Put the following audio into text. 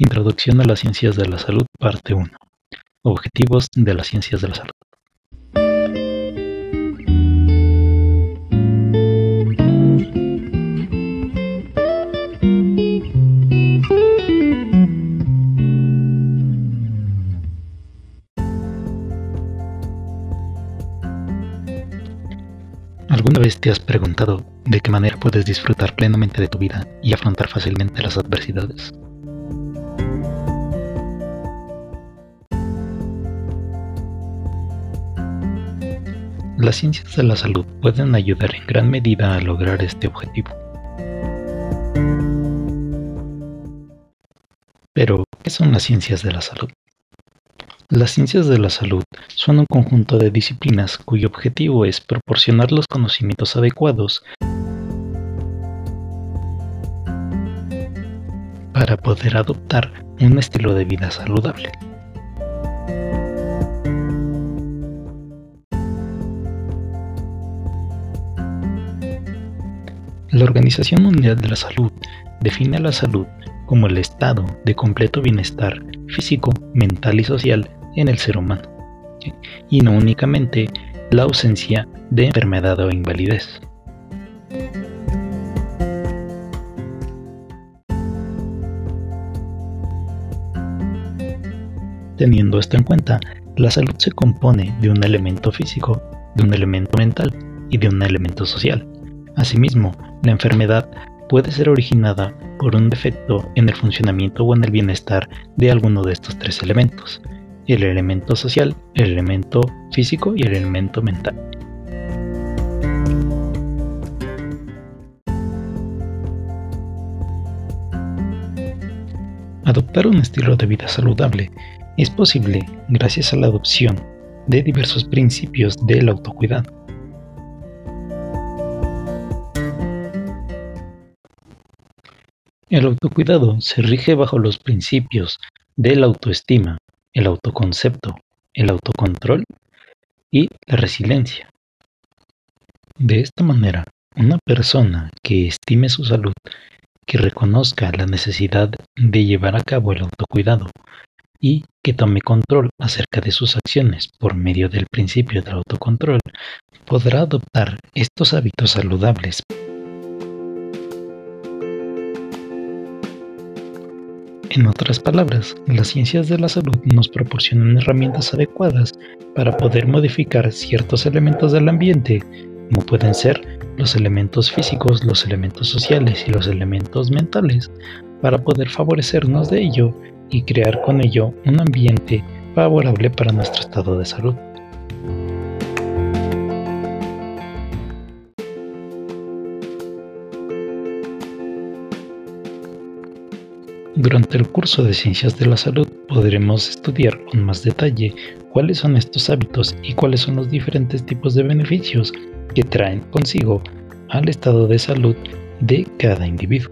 Introducción a las ciencias de la salud, parte 1. Objetivos de las ciencias de la salud. ¿Alguna vez te has preguntado de qué manera puedes disfrutar plenamente de tu vida y afrontar fácilmente las adversidades? Las ciencias de la salud pueden ayudar en gran medida a lograr este objetivo. Pero, ¿qué son las ciencias de la salud? Las ciencias de la salud son un conjunto de disciplinas cuyo objetivo es proporcionar los conocimientos adecuados para poder adoptar un estilo de vida saludable. La Organización Mundial de la Salud define a la salud como el estado de completo bienestar físico, mental y social en el ser humano, y no únicamente la ausencia de enfermedad o invalidez. Teniendo esto en cuenta, la salud se compone de un elemento físico, de un elemento mental y de un elemento social. Asimismo, la enfermedad puede ser originada por un defecto en el funcionamiento o en el bienestar de alguno de estos tres elementos, el elemento social, el elemento físico y el elemento mental. Adoptar un estilo de vida saludable es posible gracias a la adopción de diversos principios del autocuidado El autocuidado se rige bajo los principios de la autoestima, el autoconcepto, el autocontrol y la resiliencia. De esta manera, una persona que estime su salud, que reconozca la necesidad de llevar a cabo el autocuidado y que tome control acerca de sus acciones por medio del principio del autocontrol, podrá adoptar estos hábitos saludables En otras palabras, las ciencias de la salud nos proporcionan herramientas adecuadas para poder modificar ciertos elementos del ambiente, como pueden ser los elementos físicos, los elementos sociales y los elementos mentales, para poder favorecernos de ello y crear con ello un ambiente favorable para nuestro estado de salud. Durante el curso de Ciencias de la Salud podremos estudiar con más detalle cuáles son estos hábitos y cuáles son los diferentes tipos de beneficios que traen consigo al estado de salud de cada individuo.